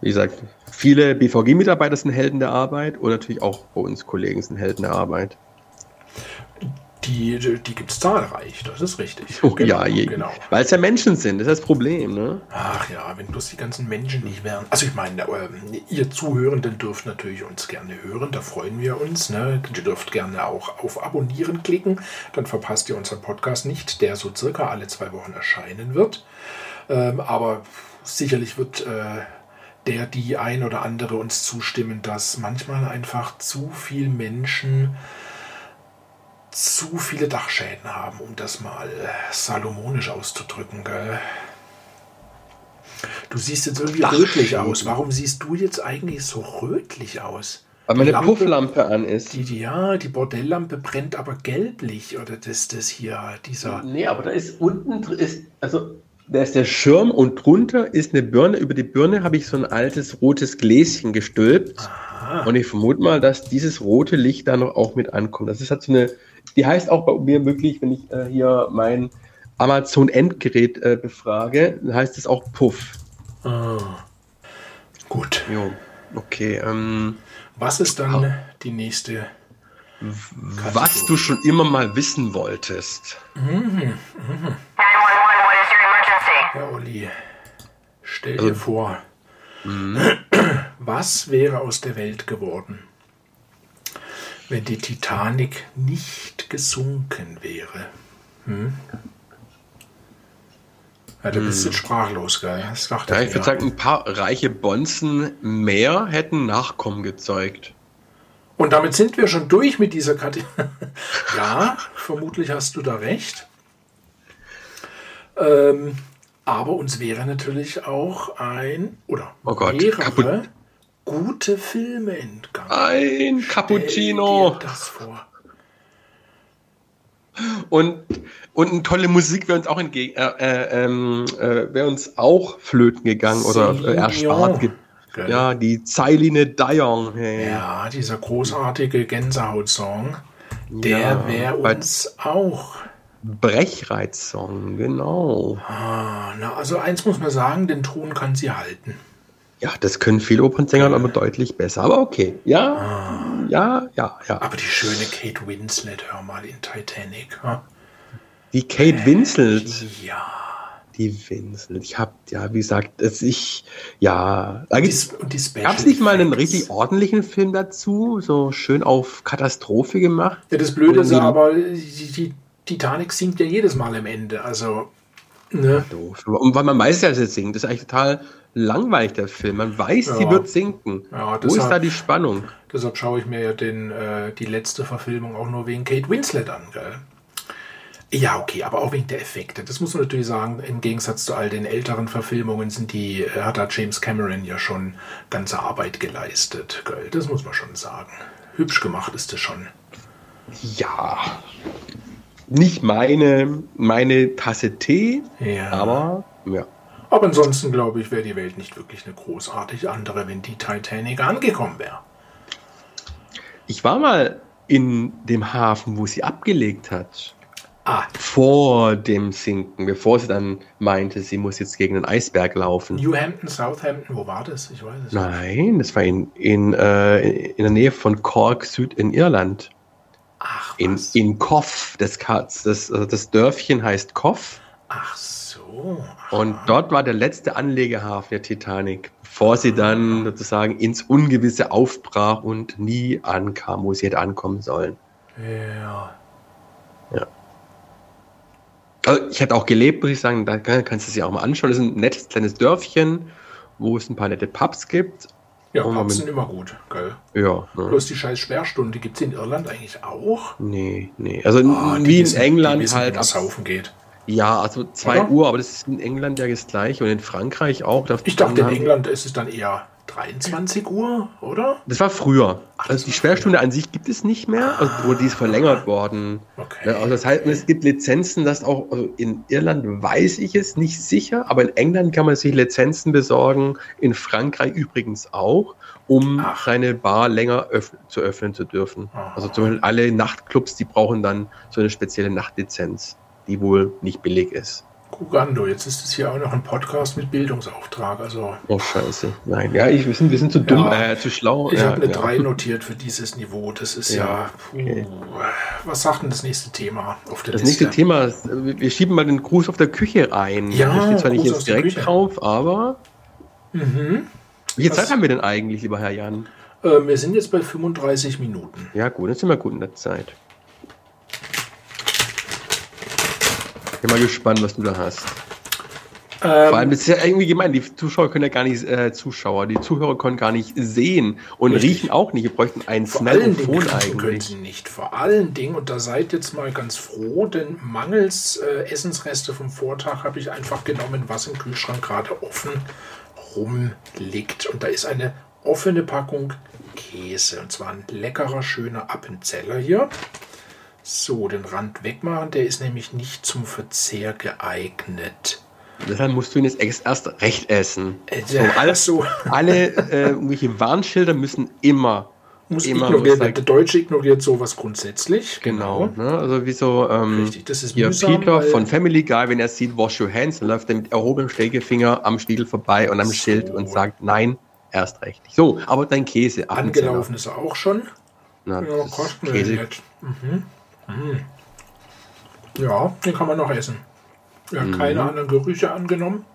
wie gesagt, viele BVG-Mitarbeiter sind Helden der Arbeit und natürlich auch bei uns Kollegen sind Helden der Arbeit. Die, die gibt es zahlreich, das ist richtig. Oh, Genau, ja, je, genau. weil es ja Menschen sind, das ist das Problem. Ne? Ach ja, wenn bloß die ganzen Menschen nicht wären. Also ich meine, ähm, ihr Zuhörenden dürft natürlich uns gerne hören, da freuen wir uns. Ne? Ihr dürft gerne auch auf Abonnieren klicken, dann verpasst ihr unseren Podcast nicht, der so circa alle zwei Wochen erscheinen wird. Ähm, aber sicherlich wird äh, der, die ein oder andere uns zustimmen, dass manchmal einfach zu viel Menschen zu viele Dachschäden haben, um das mal salomonisch auszudrücken, gell? Du siehst jetzt irgendwie rötlich Dachschäden. aus. Warum siehst du jetzt eigentlich so rötlich aus? Weil meine Lampe- Pufflampe an ist. Die, die, ja, die Bordelllampe brennt aber gelblich. Oder das, das hier, dieser. Nee, aber da ist unten, ist, also da ist der Schirm und drunter ist eine Birne. Über die Birne habe ich so ein altes rotes Gläschen gestülpt. Aha. Und ich vermute mal, dass dieses rote Licht da noch auch mit ankommt. Das ist halt so eine, die heißt auch bei mir wirklich, wenn ich äh, hier mein Amazon Endgerät äh, befrage, heißt es auch Puff. Ah. Gut. Jo, okay. Ähm, Was ist dann die nächste? was du schon immer mal wissen wolltest. 911, what is your emergency? Herr Olli, stell Also- dir vor, was wäre aus der Welt geworden, wenn die Titanic nicht gesunken wäre? Hm? Ja, du bist jetzt sprachlos, gell? Das dachte Ja, ich würde sagen, ein paar reiche Bonzen mehr hätten Nachkommen gezeugt. Und damit sind wir schon durch mit dieser Kategorie. ja, vermutlich hast du da recht. Ähm, aber uns wäre natürlich auch ein oder Oh Gott, mehrere kaputt. Gute Filme entgangen. Ein Stell Cappuccino dir das vor. und, und eine tolle Musik wäre uns auch entgegen, äh, äh, ähm, äh, wäre uns auch flöten gegangen oder äh, erspart. Ge. Gell? ja, die Zeiline Dion. Hey. Ja, dieser großartige Gänsehaut-Song, der Ja, wäre uns auch. Brechreizsong, genau. Ah, na, also eins muss man sagen, den Ton kann sie halten. Ja, das können viele Opernsänger aber deutlich besser. Aber okay. Ja, ja, ja, ja. Aber die schöne Kate Winslet, hör mal in Titanic. ha? Die Kate Winslet. Ja. Die Winslet. Ich hab, ja, wie gesagt, es ich, ja. Da Die, gibt's, und die Special gab's nicht mal einen richtig ordentlichen Film dazu? So schön auf Katastrophe gemacht? Ja, das Blöde ist aber, die, die Titanic sinkt ja jedes Mal am Ende. Also, ne? Doof. Und weil man weiß ja, dass sie singt. Das ist eigentlich total langweilig, der Film. Man weiß, sie Ja. wird sinken. Ja, Wo ist deshalb- da die Spannung? Deshalb schaue ich mir ja den, äh, die letzte Verfilmung auch nur wegen Kate Winslet an, gell? Ja, okay, aber auch wegen der Effekte. Das muss man natürlich sagen, im Gegensatz zu all den älteren Verfilmungen sind die, äh, hat da James Cameron ja schon ganze Arbeit geleistet, gell? Das muss man schon sagen. Hübsch gemacht ist das schon. Ja. Nicht meine, meine Tasse Tee, Ja. aber ja. Aber ansonsten glaube ich, wäre die Welt nicht wirklich eine großartig andere, wenn die Titanic angekommen wäre. Ich war mal in dem Hafen, wo sie abgelegt hat. Ah, vor dem Sinken, bevor sie dann meinte, sie muss jetzt gegen den Eisberg laufen. New Hampton, Southampton, wo war das? Ich weiß es nicht. Nein, das war in, in, äh, in der Nähe von Cork, Süd in Irland. Ach, In, was? in Coff. Das, Katz- das, also das Dörfchen heißt Coff. Ach so. Und dort war der letzte Anlegehafen der Titanic, bevor sie dann sozusagen ins Ungewisse aufbrach und nie ankam, wo sie hätte ankommen sollen. Ja. Also ich hätte auch gelebt, muss ich sagen, da kann- kannst du es dir auch mal anschauen. Das ist ein nettes kleines Dörfchen, wo es ein paar nette Pubs gibt. Ja, Oh, Pubs sind immer gut, gell? Ja, ne? Bloß die scheiß Sperrstunde gibt es in Irland eigentlich auch. nee, nee. Also die wie in wissen- England wissen, halt wie ab, geht. Ja, also 2 Oder? Uhr, aber das ist in England ja das gleiche und in Frankreich auch. Ich dachte, in haben- England ist es dann eher 23 Uhr, oder? Das war früher. Ach, also die Sperrstunde an sich gibt es nicht mehr, also wo die ist verlängert worden. Okay. Also das heißt, es gibt Lizenzen, das auch, also in Irland weiß ich es nicht sicher, aber in England kann man sich Lizenzen besorgen, in Frankreich übrigens auch, um Ach. seine Bar länger öff zu öffnen zu dürfen. Aha. Also zum Beispiel alle Nachtclubs, die brauchen dann so eine spezielle Nachtlizenz, die wohl nicht billig ist. Kugando, jetzt ist es hier auch noch ein Podcast mit Bildungsauftrag. Also Oh scheiße. Nein, ja, ich, wir, sind, wir sind zu dumm, Ja. äh, zu schlau. ich ja, habe eine ja. 3 notiert für dieses Niveau. Das ist ja. Ja, puh. okay. Was sagt denn das nächste Thema auf der Das Liste? nächste Thema, ist, äh, wir schieben mal den Gruß auf der Küche ein. Ja, Da steht zwar nicht Gruß jetzt aus der direkt drauf, aber Mhm. wie viel Zeit haben wir denn eigentlich, lieber Herr Jan? Äh, wir sind jetzt bei 35 Minuten. Ja gut, jetzt sind wir gut in der Zeit. Bin mal gespannt, was du da hast. Vor allem, Ähm, das ist ja irgendwie gemein, die Zuschauer können ja gar nicht, äh, Zuschauer, die Zuhörer können gar nicht sehen und Richtig. riechen auch nicht. Wir bräuchten ein vor allen Dingen Smellphone riechen können eigentlich. sie nicht. Vor allen Dingen, und da seid jetzt mal ganz froh, denn mangels äh, Essensreste vom Vortag habe ich einfach genommen, was im Kühlschrank gerade offen rumliegt. Und da ist eine offene Packung Käse. Und zwar ein leckerer, schöner Appenzeller hier. So, den Rand wegmachen, der ist nämlich nicht zum Verzehr geeignet. Deshalb musst du ihn jetzt erst- recht essen. Äh, So, alles, so. alle äh, irgendwelche Warnschilder müssen immer, Muss immer ignorieren. Der Deutsche ignoriert sowas grundsätzlich. Genau, ne? also wie so ähm, Richtig, das ist hier mühsam, Peter von Family Guy, wenn er sieht, wash your hands, dann läuft er mit erhobenem Stegefinger am Spiegel vorbei und am So. Schild und sagt, nein, erst recht. nicht. So, aber dein Käse. Angelaufen ist er auch schon. Na, Ja, kosten Käse. Mhm. Mhm. Ja, den kann man noch essen. Ja, Mhm. keine anderen Gerüche angenommen.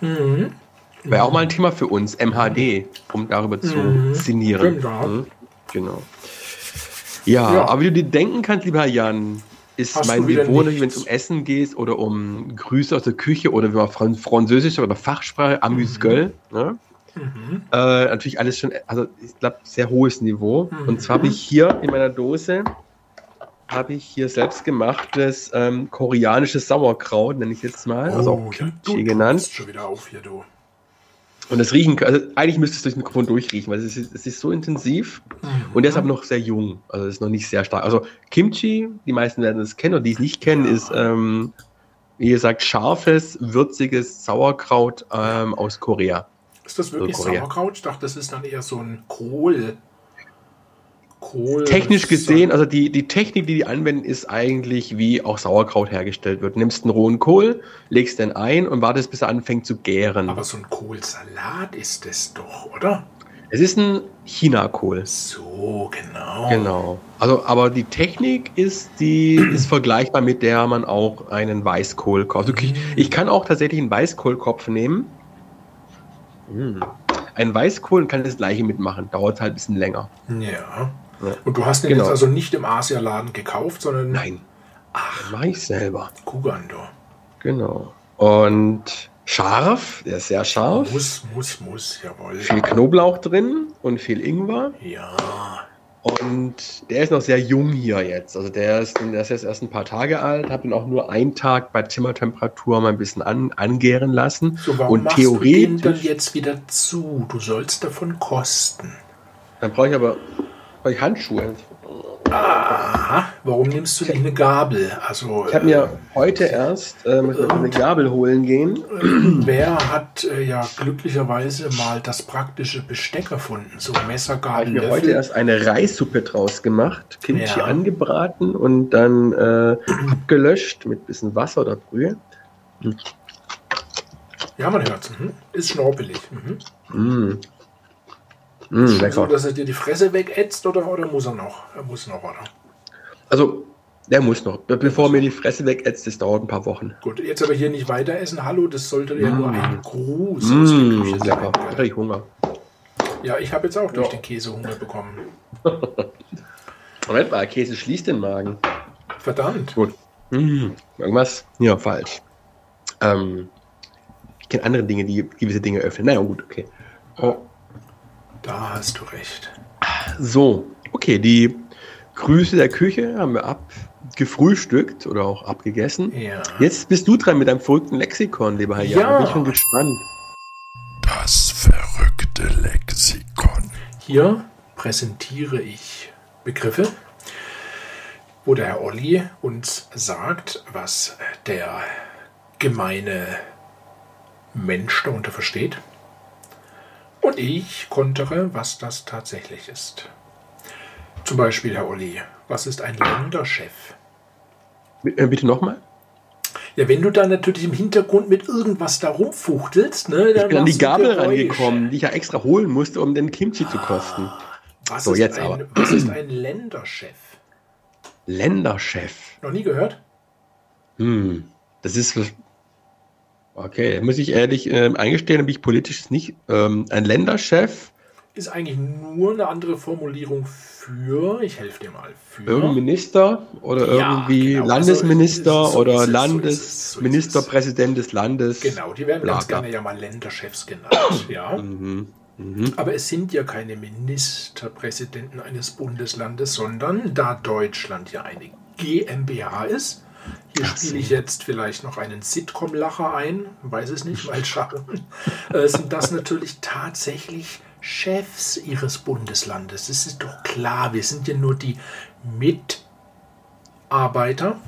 Mhm. Wäre auch mal ein Thema für uns, MHD, um darüber zu sinnieren. Stimmt, ja. Mhm, Genau. Ja, Ja. aber wie du dir denken kannst, lieber Jan, ist Hast mein Niveau, wenn es um Essen geht oder um Grüße aus der Küche oder wie man Fran Französisch oder Fachsprache, Amuse-Gueule, ne? Mhm. Äh, natürlich alles schon, also ich glaube, sehr hohes Niveau. Mhm. Und zwar habe ich hier in meiner Dose habe ich hier selbstgemachtes ähm, koreanisches Sauerkraut, nenne ich jetzt mal, also auch Oh, ja, Kimchi genannt. schon wieder auf hier, du. Und das Riechen, also eigentlich müsste es durchs Mikrofon durchriechen, weil es ist, es ist so intensiv und der ist aber noch sehr jung, also ist noch nicht sehr stark. Also Kimchi, die meisten werden es kennen, oder die es nicht kennen, Ja. ist, ähm, wie gesagt, scharfes, würziges Sauerkraut ähm, aus Korea. Ist das wirklich Korea. Sauerkraut? Ich dachte, das ist dann eher so ein Kohl. Kohl. Technisch gesehen, also die, die Technik, die die anwenden, ist eigentlich, wie auch Sauerkraut hergestellt wird. Nimmst einen rohen Kohl, legst den ein und wartest, bis er anfängt zu gären. Aber so ein Kohlsalat ist es doch, oder? es ist ein Chinakohl. So, genau. Genau. Also, aber die Technik ist, die ist vergleichbar mit der man auch einen Weißkohl kauft. Also ich, ich kann auch tatsächlich einen Weißkohlkopf nehmen. Ein Weißkohl kann das gleiche mitmachen. Dauert halt ein bisschen länger. Ja. Ja. Und du hast den Genau. jetzt also nicht im Asialaden gekauft, sondern Nein. Ach, mache ich selber. Kugando. Genau. Und scharf, der ist sehr scharf. Muss, muss, muss, jawohl. Viel Knoblauch drin und viel Ingwer. Ja. Und der ist noch sehr jung hier jetzt. Also der ist, der ist jetzt erst ein paar Tage alt, habe ihn auch nur einen Tag bei Zimmertemperatur mal ein bisschen an, angären lassen. So, und machst du den dann theoretisch, jetzt wieder zu? Du sollst davon kosten. dann brauche ich aber brauche ich Handschuhe. Aha, warum nimmst du nicht eine Gabel? Also, Ich habe mir heute erst ähm, eine Gabel holen gehen. wer hat äh, ja glücklicherweise mal das praktische Besteck erfunden? So Messer, habe Gabel, ich mir heute erst eine Reissuppe draus gemacht, Kimchi Ja. angebraten und dann äh, abgelöscht mit bisschen Wasser oder Brühe. Ja, man hört's. Mhm. Ist schnorpelig. Mhm. Mm. Mm, So, lecker. dass er dir die Fresse wegätzt oder, oder muss er noch? Er muss noch, oder? Also, der muss noch. Be- Bevor mir die Fresse wegätzt, das dauert ein paar Wochen. Gut, jetzt aber hier nicht weiter essen. Hallo, das sollte ja nur ein Gruß aus der Mm, Küche sein. lecker. Habe ich Hunger. Ja, ich habe jetzt auch durch Ja. den Käse Hunger bekommen. Moment mal, Käse schließt den Magen. Verdammt. Gut. Mm, irgendwas? Ja, falsch. Ähm, ich kenne andere Dinge, die gewisse Dinge öffnen. Naja, gut, okay. Oh. Da hast du recht. So, okay, die Grüße der Küche haben wir abgefrühstückt oder auch abgegessen. Ja. Jetzt bist du dran mit deinem verrückten Lexikon, lieber Herr Jan. Ja. Bin ich schon gespannt. Das verrückte Lexikon. Hier präsentiere ich Begriffe, wo der Herr Olli uns sagt, was der gemeine Mensch darunter versteht. Und ich kontere, was das tatsächlich ist. Zum Beispiel, Herr Olli, was ist ein Länderchef? Äh, bitte nochmal? Ja, wenn du da natürlich im Hintergrund mit irgendwas da rumfuchtelst, ne, dann Ich bin an die Gabel rangekommen, die ich ja extra holen musste, um den Kimchi zu kosten. Was, So, ist jetzt ein, aber. was ist ein Länderchef? Länderchef. Noch nie gehört? Hm, das ist. Okay, muss ich ehrlich ähm, eingestehen, bin ich politisch nicht. Ähm, ein Länderchef, Ist eigentlich nur eine andere Formulierung für, ich helfe dir mal, für. irgendein Minister oder Ja, irgendwie genau, Landesminister also, so oder es, so ist es, so. Landesministerpräsident des Landes. Genau, die werden ganz gerne ja mal Länderchefs genannt. ja. Mhm. Mhm. Aber es sind ja keine Ministerpräsidenten eines Bundeslandes, sondern da Deutschland ja eine GmbH ist. Hier spiele ich jetzt vielleicht noch einen Sitcom-Lacher ein, weiß es nicht, mal schauen. äh, sind das natürlich tatsächlich Chefs ihres Bundeslandes. Das ist doch klar, wir sind ja nur die Mitarbeiter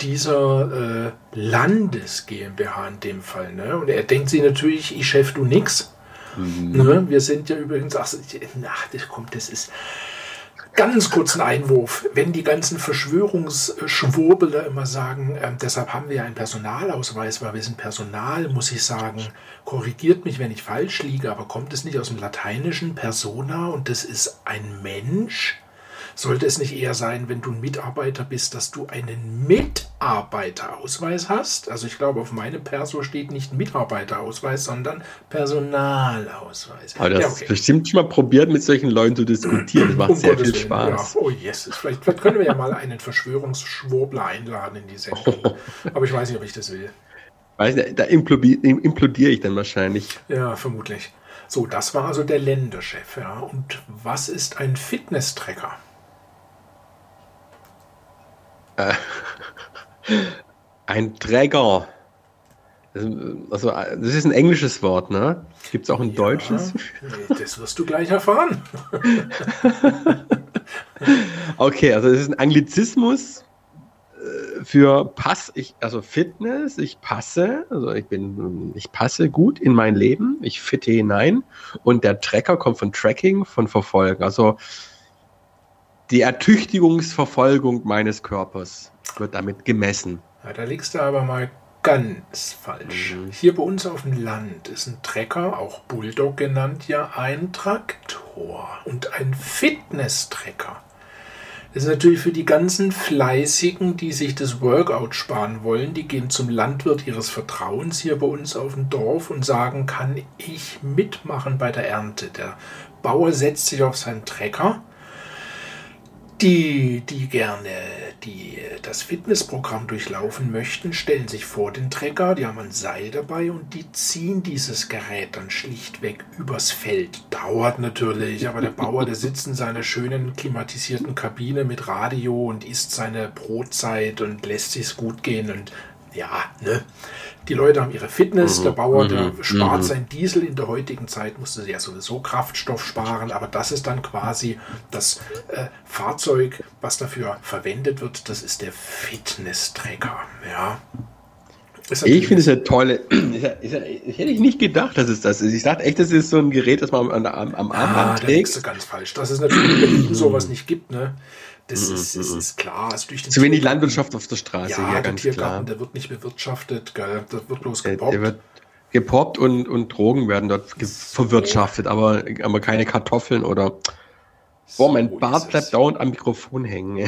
dieser äh, Landes GmbH in dem Fall. Ne? Und er denkt sich natürlich, ich Chef, du nix. Ne? Wir sind ja übrigens, ach, ach, das kommt, das ist ganz kurz ein Einwurf. Wenn die ganzen Verschwörungsschwurbler immer sagen, ähm, deshalb haben wir ja einen Personalausweis, weil wir sind Personal, muss ich sagen, korrigiert mich, wenn ich falsch liege, aber kommt es nicht aus dem Lateinischen Persona und das ist ein Mensch? Sollte es nicht eher sein, wenn du ein Mitarbeiter bist, dass du einen Mitarbeiterausweis hast? Also ich glaube, auf meinem Perso steht nicht Mitarbeiterausweis, sondern Personalausweis. Aber das Ja, ist bestimmt schon mal probiert, mit solchen Leuten zu diskutieren. Das macht Um sehr Gottes viel Spaß. Ja. Oh Jesus, vielleicht, vielleicht können wir ja mal einen Verschwörungsschwurbler einladen in die Sendung. Aber ich weiß nicht, ob ich das will. Weiß nicht, da implodi- im- implodiere ich dann wahrscheinlich. Ja, vermutlich. So, das war also der Länderchef. Ja. Und was ist ein Fitness-Tracker? Ein Träger. Das, also, das ist ein englisches Wort, ne? Gibt es auch ein deutsches? Nee, das wirst du gleich erfahren. Okay, also es ist ein Anglizismus äh, für Pass, ich, also Fitness, ich passe, also ich bin, ich passe gut in mein Leben, ich fitte hinein und der Tracker kommt von Tracking, von Verfolgen, also die Ertüchtigungsverfolgung meines Körpers wird damit gemessen. Ja, da liegst du aber mal ganz falsch. Mhm. Hier bei uns auf dem Land ist ein Trecker, auch Bulldog genannt, ja ein Traktor und ein Fitness-Trecker. Das ist natürlich für die ganzen Fleißigen, die sich das Workout sparen wollen, die gehen zum Landwirt ihres Vertrauens hier bei uns auf dem Dorf und sagen, kann ich mitmachen bei der Ernte? Der Bauer setzt sich auf seinen Trecker die, die gerne die, das Fitnessprogramm durchlaufen möchten, stellen sich vor den Trecker, die haben ein Seil dabei und die ziehen dieses Gerät dann schlichtweg übers Feld. Dauert natürlich, aber der Bauer, der sitzt in seiner schönen klimatisierten Kabine mit Radio und isst seine Brotzeit und lässt sich's gut gehen und ja, ne? Die Leute haben ihre Fitness, der Bauer, der mhm, spart mhm. sein Diesel. In der heutigen Zeit musste sie ja sowieso Kraftstoff sparen, aber das ist dann quasi das äh, Fahrzeug, was dafür verwendet wird. Das ist der Fitness-Tracker. Ja. Ist Ich finde es tolle. Ist ja, ist ja, hätte ich nicht gedacht, dass es das ist. Ich dachte echt, das ist so ein Gerät, das man am, am, am Ah, Armband da liegst du trägt. ganz falsch. Das ist natürlich in Berlin sowas nicht gibt, ne? Das ist, ist, ist klar. Also durch den Zu wenig Landwirtschaft auf der Straße Ja, der ganz klar. Tiergarten, der wird nicht bewirtschaftet, gell? Der wird bloß Der, gepoppt. der wird gepoppt und, und Drogen werden dort verwirtschaftet, aber, aber keine Kartoffeln oder. Boah, mein So Bart ist bleibt dauernd am Mikrofon hängen.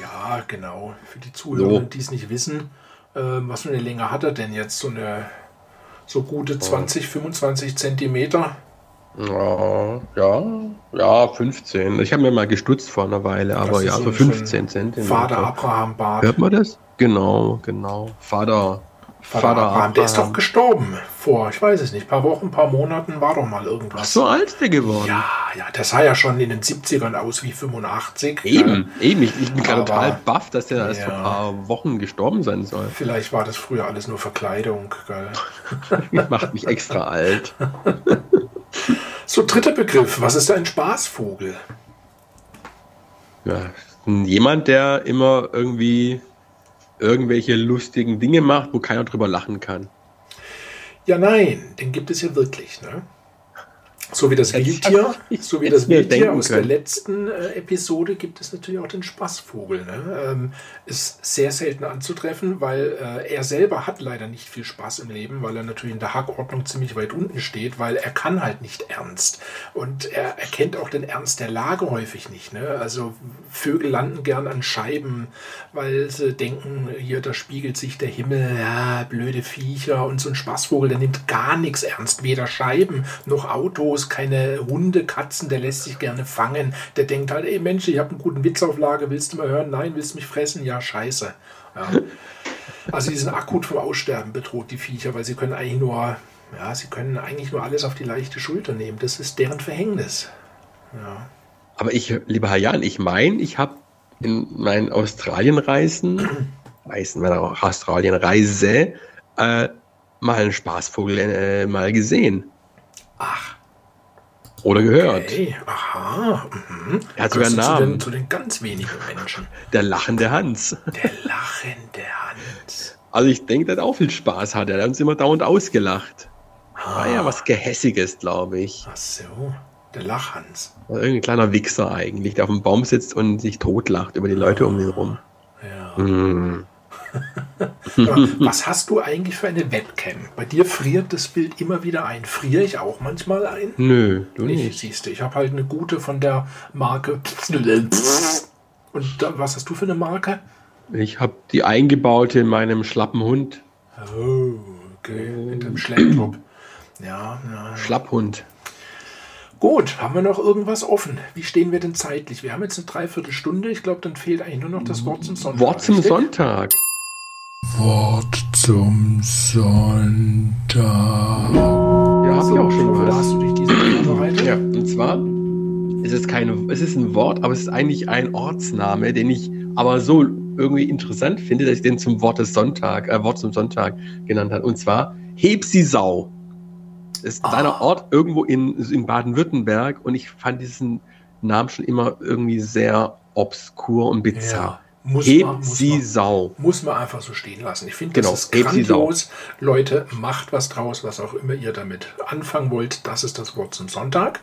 Ja, genau. Für die Zuhörer, So. die es nicht wissen, ähm, was für eine Länge hat er denn jetzt? So eine so gute 20, 25 Zentimeter. Ja, ja, ja, 15. Ich habe mir mal gestutzt vor einer Weile, aber ja, so ein- 15 Zentimeter. Vater Abraham Bart. Hört man das? Genau, genau. Vater. Vater, Abraham. Der ist doch gestorben vor, ich weiß es nicht, paar Wochen, paar Monaten war doch mal Ach, irgendwas. so alt ist der geworden. Ja, ja, der sah ja schon in den 70ern aus wie 85. Eben, eben. Ich, ich bin gerade total baff, dass der erst Ja. vor ein paar Wochen gestorben sein soll. Vielleicht war das früher alles nur Verkleidung. Gell? Macht mich extra alt. So, dritter Begriff. Was ist ein Spaßvogel? Ja, jemand, der immer irgendwie irgendwelche lustigen Dinge macht, wo keiner drüber lachen kann. Ja, nein, den gibt es ja wirklich. Ne? So wie das Wildtier, so wie das Wildtier aus der letzten äh, Episode gibt es natürlich auch den Spaßvogel. Ne? Ähm, ist sehr selten anzutreffen, weil äh, er selber hat leider nicht viel Spaß im Leben, weil er natürlich in der Hackordnung ziemlich weit unten steht, weil er kann halt nicht ernst. Und er erkennt auch den Ernst der Lage häufig nicht. Ne? Also Vögel landen gern an Scheiben, weil sie denken, hier, da spiegelt sich der Himmel, ja, blöde Viecher. Und so ein Spaßvogel, der nimmt gar nichts ernst, weder Scheiben noch Autos, keine Hunde, Katzen, der lässt sich gerne fangen. Der denkt halt, ey Mensch, ich habe einen guten Witz auf Lager, willst du mal hören? Nein, willst du mich fressen? Ja, scheiße. Ja. Also die sind akut vom Aussterben bedroht, die Viecher, weil sie können eigentlich nur, ja, sie können eigentlich nur alles auf die leichte Schulter nehmen. Das ist deren Verhängnis. Ja. Aber ich, lieber Herr Jan, ich meine, ich habe in meinen Australienreisen, Reisen, meiner Australienreise, äh, mal einen Spaßvogel äh, mal gesehen. Ach, Oder gehört. okay, aha. Mhm. Er hat sogar einen du zu Namen. den, zu den ganz wenigen Menschen. Der lachende Hans. Der lachende Hans. Also ich denke, der hat auch viel Spaß hat. Er hat uns immer dauernd ausgelacht. War ja was Gehässiges, glaube ich. Ach so, der Lachhans. War Irgendein kleiner Wichser eigentlich, der auf dem Baum sitzt und sich totlacht über die Leute um ihn rum. Ja. Hm. Was hast du eigentlich für eine Webcam? Bei dir friert das Bild immer wieder ein. Friere ich auch manchmal ein? Nö, du Nicht, nicht. siehst du. Ich habe halt eine gute von der Marke. Und da, was hast du für eine Marke? Ich habe die eingebaute in meinem schlappen Hund. Oh, okay. Mit dem Schlepptop. Ja, ja. Schlapphund. Gut, haben wir noch irgendwas offen? Wie stehen wir denn zeitlich? Wir haben jetzt eine Dreiviertelstunde. Ich glaube, dann fehlt eigentlich nur noch das Wort zum Sonntag. Wort zum richtig? Sonntag. Wort zum Sonntag. Ja, habe ich auch schon Wofür hast was. du dich diesmal vorbereitet? Ja, und zwar ist es keine, es ist ein Wort, aber es ist eigentlich ein Ortsname, den ich aber so irgendwie interessant finde, dass ich den zum Wort des Sonntag, äh, Wort zum Sonntag genannt habe. Und zwar Hebsisau. Das ist ein Ah. kleiner Ort irgendwo in, in Baden-Württemberg und ich fand diesen Namen schon immer irgendwie sehr obskur und bizarr. Muss man, muss, man, Hebsisau. muss man einfach so stehen lassen. Ich finde, Genau, das ist grandios. Leute, macht was draus, was auch immer ihr damit anfangen wollt. Das ist das Wort zum Sonntag.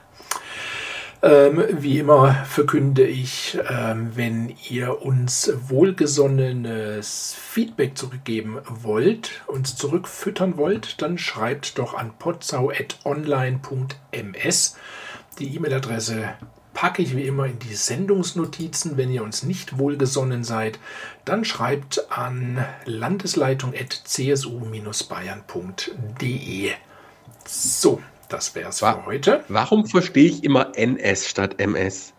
Ähm, wie immer verkünde ich, ähm, wenn ihr uns wohlgesonnenes Feedback zurückgeben wollt, uns zurückfüttern wollt, dann schreibt doch an potsau.online.ms. Die E-Mail-Adresse packe ich wie immer in die Sendungsnotizen. Wenn ihr uns nicht wohlgesonnen seid, dann schreibt an landesleitung.csu-bayern.de. So, das wäre es für heute. Warum verstehe ich immer NS statt MS?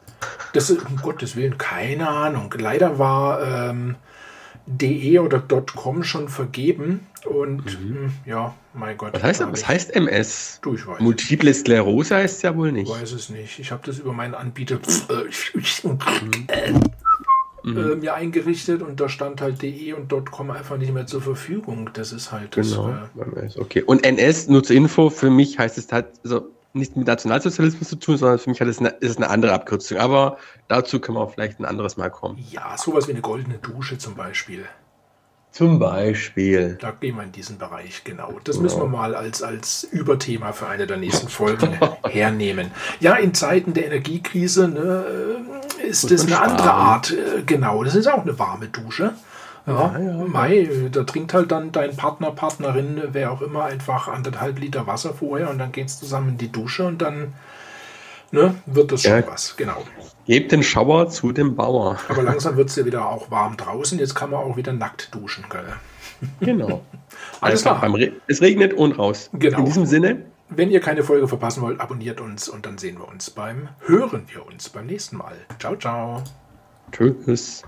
Das ist, um Gottes Willen, keine Ahnung. Leider war ähm, de oder .com schon vergeben und mh, ja, mein Gott. Mhm. Was heißt, da hab was ich- heißt MS? Du, ich weiß, Multiple Sklerose heißt es ja wohl ich nicht. weiß es nicht. Ich habe das über meinen Anbieter. Mhm. äh, mir eingerichtet und da stand halt de und .com einfach nicht mehr zur Verfügung. Das ist halt das. Genau. Äh, Okay. Und NS, nur zur Info, für mich heißt es halt, also nicht mit Nationalsozialismus zu tun, sondern für mich hat es eine, ist es eine andere Abkürzung. Aber dazu können wir vielleicht ein anderes Mal kommen. ja, sowas wie eine goldene Dusche zum Beispiel. Zum Beispiel. Da gehen wir in diesen Bereich, genau. Das müssen wir mal als, als Überthema für eine der nächsten Folgen hernehmen. Ja, in Zeiten der Energiekrise ne, ist das eine andere sparen. Art. äh, Genau, das ist auch eine warme Dusche. Ja, Mai, da trinkt halt dann dein Partner, Partnerin, wer auch immer, einfach anderthalb Liter Wasser vorher und dann geht's zusammen in die Dusche und dann ne, wird das schon Ja. was. Genau. Gebt den Schauer zu dem Bauer. Aber langsam wird's ja wieder auch warm draußen. Jetzt kann man auch wieder nackt duschen. Gell? Genau. Alles klar. Re es regnet und raus. Genau. In diesem Sinne, Wenn ihr keine Folge verpassen wollt, abonniert uns und dann sehen wir uns beim, hören wir uns beim nächsten Mal. Ciao, ciao. tschüss.